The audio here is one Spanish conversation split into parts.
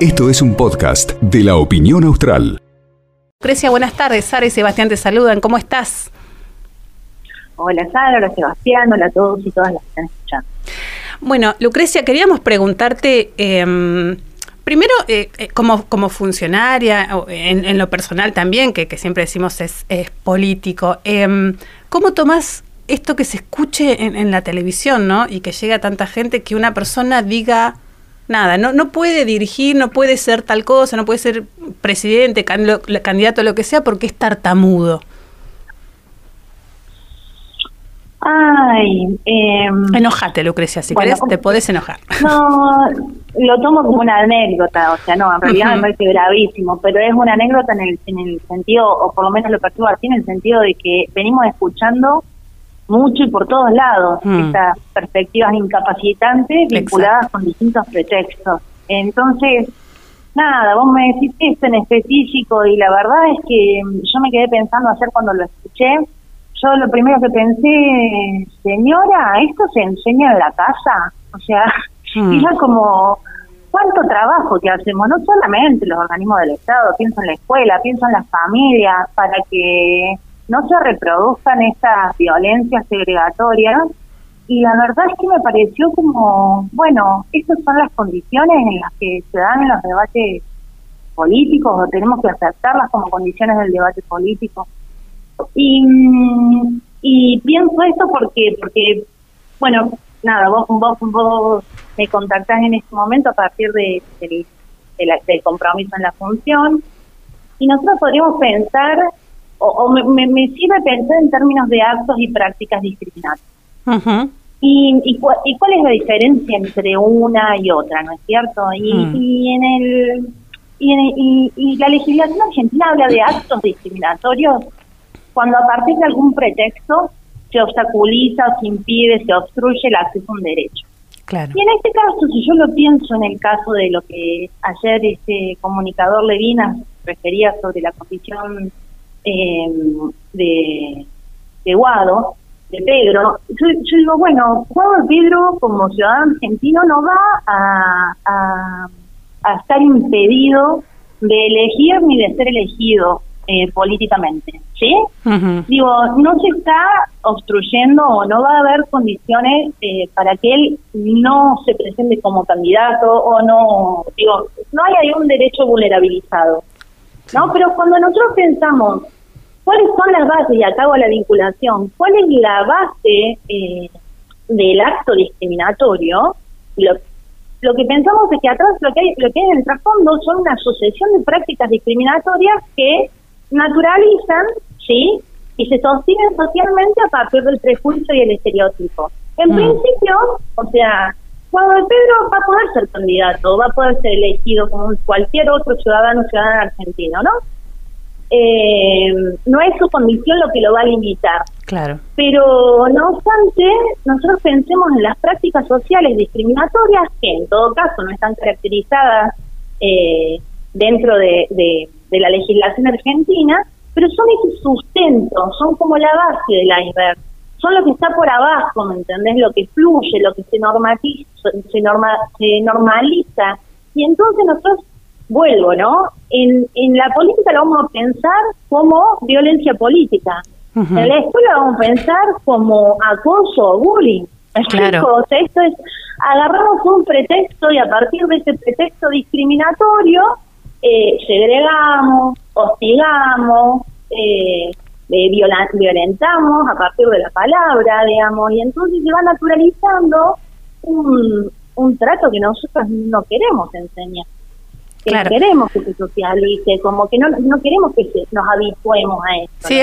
Esto es un podcast de la opinión austral. Lucrecia, buenas tardes. Sara y Sebastián te saludan. ¿Cómo estás? Hola Sara, hola Sebastián, hola a todos y todas las que están escuchando. Bueno, Lucrecia, queríamos preguntarte, em, primero, eh, eh, como, como funcionaria, en, lo personal también, que, siempre decimos es, político, em, ¿cómo tomas esto que se escuche en, en, la televisión, ¿no? Y que llegue a tanta gente que una persona diga nada, no, no puede dirigir, no puede ser tal cosa, no puede ser presidente, candidato, lo que sea, porque es tartamudo. Ay, eh, enojate, Lucrecia, si querés te podés enojar. No, lo tomo como una anécdota, o sea, no, en realidad me parece gravísimo, pero es una anécdota en el, en el sentido, o por lo menos lo percibo así, en el sentido de que venimos escuchando mucho y por todos lados mm. estas perspectivas incapacitantes vinculadas con distintos pretextos. Entonces, nada, vos me decís esto en específico y la verdad es que yo me quedé pensando ayer cuando lo escuché. Yo lo primero que pensé, señora, ¿esto se enseña en la casa? O sea, mm. era como, ¿cuánto trabajo que hacemos? No solamente los organismos del Estado, pienso en la escuela, pienso en las familias, para que no se reproduzcan estas violencias segregatorias. Y la verdad es que me pareció como, bueno, estas son las condiciones en las que se dan en los debates políticos o tenemos que aceptarlas como condiciones del debate político. Y, y pienso esto porque, porque bueno, nada, vos, vos, vos me contactás en este momento a partir de, del compromiso en la función y nosotros podríamos pensar o, me, me, sirve pensar en términos de actos y prácticas discriminatorias. y, y, cuál es la diferencia entre una y otra, ¿no es cierto? Y, mm. y en el y, y, la legislación argentina habla de actos discriminatorios cuando a partir de algún pretexto se obstaculiza o se impide, se obstruye el acceso a un derecho. Claro. Y en este caso, si yo lo pienso en el caso de lo que ayer este comunicador Levinas refería sobre la condición eh, de, de Guado, de Pedro, yo, digo, bueno, Guado de Pedro como ciudadano argentino no va a, a, estar impedido de elegir ni de ser elegido eh, políticamente, ¿sí? Digo, no se está obstruyendo o no va a haber condiciones eh, para que él no se presente como candidato o no, digo, no hay ahí un derecho vulnerabilizado, ¿no? Pero cuando nosotros pensamos ¿Cuáles son las bases? Y acabo la vinculación. ¿Cuál es la base eh, del acto discriminatorio? Lo, lo que pensamos es que atrás lo que hay, lo que hay en el trasfondo son una sucesión de prácticas discriminatorias que naturalizan, ¿sí? Y se sostienen socialmente a partir del prejuicio y el estereotipo. En mm. principio, o sea, cuando Pedro va a poder ser candidato, va a poder ser elegido como cualquier otro ciudadano ciudadano argentino, ¿no? Eh, no es su condición lo que lo va a limitar. Claro. Pero no obstante, nosotros pensemos en las prácticas sociales discriminatorias que en todo caso no están caracterizadas eh, dentro de, de, la legislación argentina, pero son ese sustento, son como la base del iceberg, son lo que está por abajo, ¿me entendés? Lo que fluye, lo que se normaliza, se, norma, se normaliza. Y entonces nosotros vuelvo, ¿no? En, en la política lo vamos a pensar como violencia política. En la escuela lo vamos a pensar como acoso o bullying. Claro. O sea, esto es, agarramos un pretexto y a partir de ese pretexto discriminatorio, eh, segregamos, hostigamos, eh, eh violentamos a partir de la palabra, digamos, y entonces se va naturalizando un, un trato que nosotros no queremos enseñar que queremos que se socialice, como que no, no queremos que nos habituemos a esto. Sí,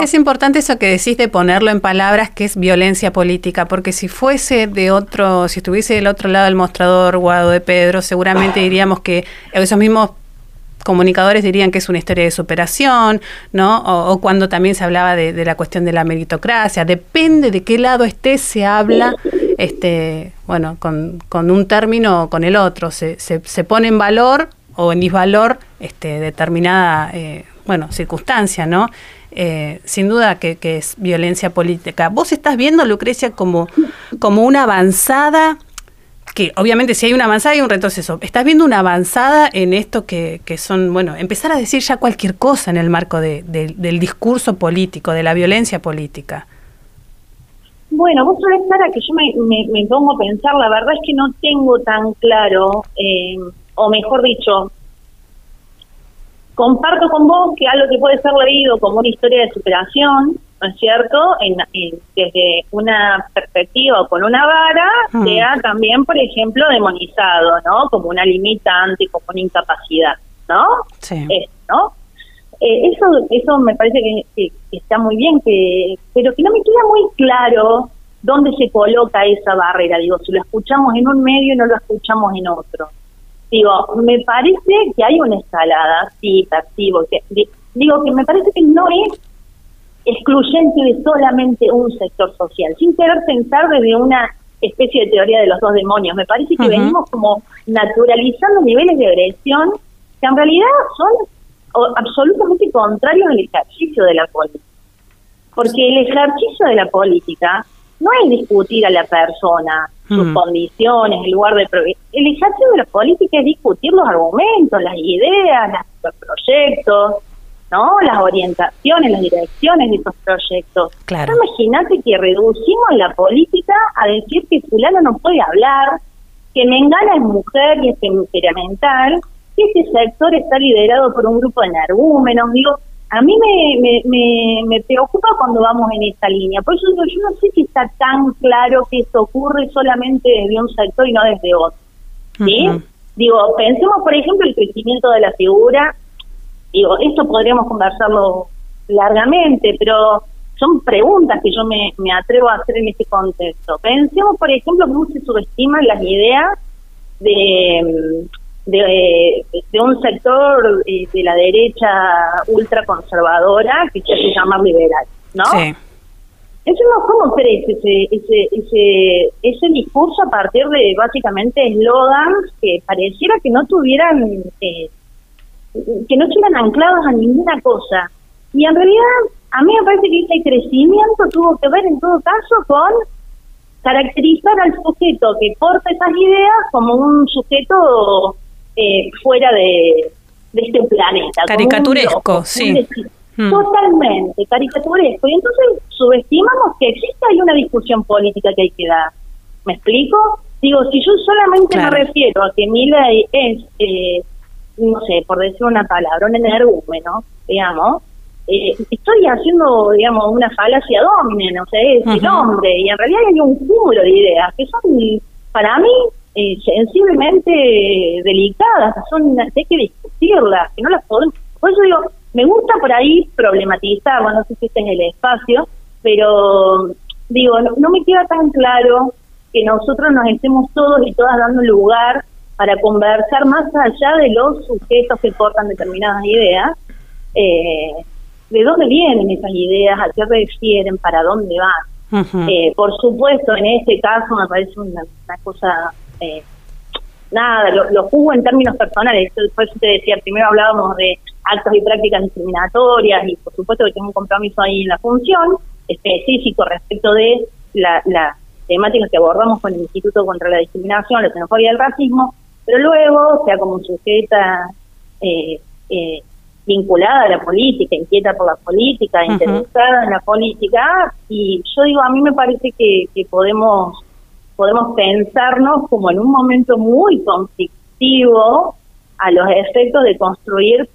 es, importante eso que decís de ponerlo en palabras que es violencia política, porque si fuese de otro, si estuviese del otro lado del mostrador Guado de Pedro, seguramente diríamos que esos mismos comunicadores dirían que es una historia de superación, ¿no? O, cuando también se hablaba de, la cuestión de la meritocracia, depende de qué lado esté, se habla, este, bueno, con, con un término o con el otro, se, se, se pone en valor o en disvalor este, determinada eh, bueno, circunstancia, ¿no? Eh, sin duda que, es violencia política. ¿Vos estás viendo, Lucrecia, como, como una avanzada que obviamente si hay una avanzada hay un retroceso. ¿Estás viendo una avanzada en esto que, que son, bueno, empezar a decir ya cualquier cosa en el marco de, del discurso político, de la violencia política? Bueno, vos sabés, Sara, que yo me, me, pongo a pensar, la verdad es que no tengo tan claro, eh, o mejor dicho, comparto con vos que algo que puede ser leído como una historia de superación, ¿no es cierto? En, desde una perspectiva o con una vara, hmm. sea también, por ejemplo, demonizado, ¿no? Como una limitante, como una incapacidad, ¿no? Sí. ¿no? Eh, eso, eso me parece que, está muy bien, que pero que no me queda muy claro dónde se coloca esa barrera. Digo, si lo escuchamos en un medio y no lo escuchamos en otro. Digo, me parece que hay una escalada, sí, percibo. Que, digo que me parece que no es excluyente de solamente un sector social, sin querer pensar desde una especie de teoría de los dos demonios. Me parece que venimos como naturalizando niveles de agresión que en realidad son absolutamente contrarios al ejercicio de la política. Porque el ejercicio de la política no es discutir a la persona, sus hmm. condiciones, el lugar de... El ejercicio de la política es discutir los argumentos, las ideas, los proyectos, ¿no? Las orientaciones, las direcciones de esos proyectos. Claro. Imagínate que reducimos la política a decir que fulano no puede hablar, que Mengana es mujer y es temperamental, que ese sector está liderado por un grupo de energúmenos, digo, a mí me, me, me, preocupa cuando vamos en esta línea. Por eso yo no sé si está tan claro que esto ocurre solamente desde un sector y no desde otro. ¿sí? Digo, pensemos, por ejemplo, el crecimiento de la figura. Digo, esto podríamos conversarlo largamente, pero son preguntas que yo me, me atrevo a hacer en este contexto. Pensemos, por ejemplo, cómo se subestiman las ideas de de, de un sector eh, de la derecha ultraconservadora que se hace llamar liberal, ¿no? Sí. Eso no, ¿cómo crees ese, ese, ese, ese discurso a partir de básicamente eslogans que pareciera que no tuvieran, eh, que no estuvieran anclados a ninguna cosa? Y en realidad, a mí me parece que ese crecimiento tuvo que ver en todo caso con caracterizar al sujeto que porta esas ideas como un sujeto eh, fuera de, este planeta. Caricaturesco, sí. Hmm. Totalmente, caricaturesco. Y entonces subestimamos que existe ahí una discusión política que hay que dar. ¿Me explico? Digo, si yo solamente me refiero a que mi ley es, eh, no sé, por decir una palabra, un energúmeno, digamos, eh, estoy haciendo, digamos, una falacia domine, no sé, es el hombre, y en realidad hay un cúmulo de ideas que son, para mí, eh, sensiblemente delicadas, son hay que discutirlas, que no las podemos. Por eso digo, me gusta por ahí problematizar, bueno, no sé si este es el espacio, pero digo, no, me queda tan claro que nosotros nos estemos todos y todas dando lugar para conversar más allá de los sujetos que portan determinadas ideas, eh, de dónde vienen esas ideas, a qué refieren, para dónde van. eh, por supuesto, en este caso me parece una cosa eh, nada, lo, lo, juzgo en términos personales. Eso te decía, primero hablábamos de actos y prácticas discriminatorias y por supuesto que tengo un compromiso ahí en la función específico respecto de la, la temática que abordamos con el Instituto contra la Discriminación, la Xenofobia y el Racismo, pero luego, sea como sujeta eh, eh, vinculada a la política, inquieta por la política, interesada en la política, y yo digo, a mí me parece que, que podemos podemos pensarnos como en un momento muy conflictivo a los efectos de construir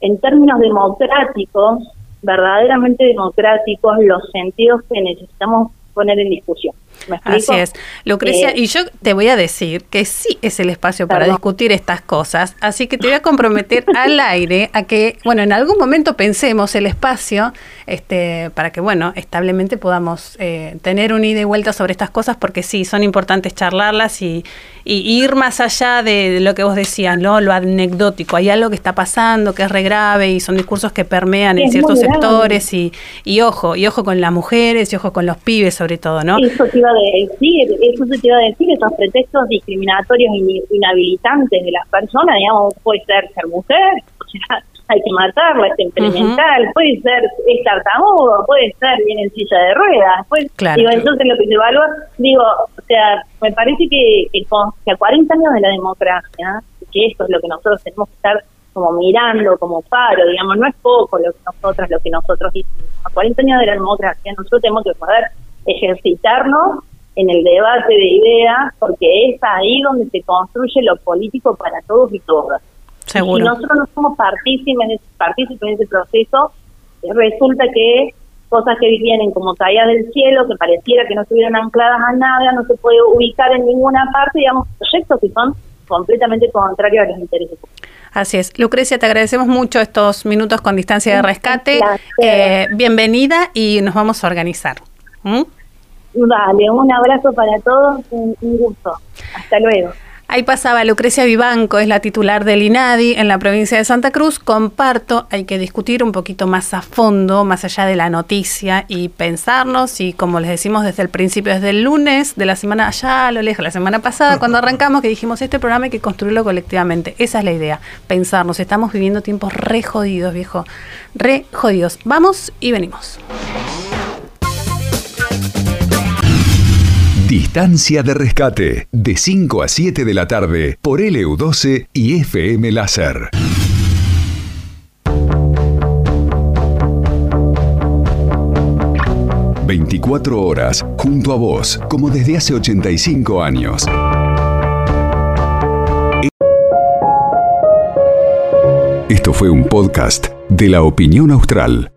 en términos democráticos, verdaderamente democráticos, los sentidos que necesitamos poner en discusión. Así es. Lucrecia, eh, y yo te voy a decir que sí es el espacio para discutir estas cosas, así que te voy a comprometer al aire a que, bueno, en algún momento pensemos el espacio este, para que, bueno, establemente podamos eh, tener un ida y vuelta sobre estas cosas, porque sí, son importantes charlarlas y, ir más allá de lo que vos decías, ¿no? Lo anecdótico. Hay algo que está pasando, que es re grave y son discursos que permean en ciertos sectores y, y ojo, y ojo con las mujeres y ojo con los pibes sobre todo, ¿no? Iba a decir, eso se te iba a decir, esos pretextos discriminatorios inhabilitantes de las personas, digamos, puede ser ser mujer, o sea, hay que matarla, es temperamental, puede ser es tartamudo, puede ser bien en silla de ruedas, pues digo, entonces lo que se evalúa, digo, o sea, me parece que, que, que a 40 años de la democracia, que esto es lo que nosotros tenemos que estar como mirando, como paro, digamos, no es poco lo que nosotros, lo que nosotros hicimos. A 40 años de la democracia, nosotros tenemos que poder ejercitarnos en el debate de ideas, porque es ahí donde se construye lo político para todos y todas. Seguro. Si nosotros no somos partícipes, partícipes de ese proceso, resulta que cosas que vienen como caídas del cielo, que pareciera que no estuvieran ancladas a nada, no se puede ubicar en ninguna parte, digamos, proyectos que son completamente contrarios a los intereses Así es. Lucrecia, te agradecemos mucho estos minutos con distancia de rescate. Eh, bienvenida y nos vamos a organizar. ¿Mm? Vale, un abrazo para todos, un gusto. Hasta luego. Ahí pasaba Lucrecia Vivanco, es la titular del INADI en la provincia de Santa Cruz. Comparto, hay que discutir un poquito más a fondo, más allá de la noticia y pensarnos. Y como les decimos desde el principio, desde el lunes de la semana, allá a lo lejos, la semana pasada, cuando arrancamos, que dijimos este programa hay que construirlo colectivamente. Esa es la idea, pensarnos. Estamos viviendo tiempos re jodidos, viejo. Re jodidos. Vamos y venimos. Distancia de rescate, de 5 a 7 de la tarde, por LU12 y FM Láser. ...24 horas, junto a vos, como desde hace 85 años. Esto fue un podcast de La Opinión Austral.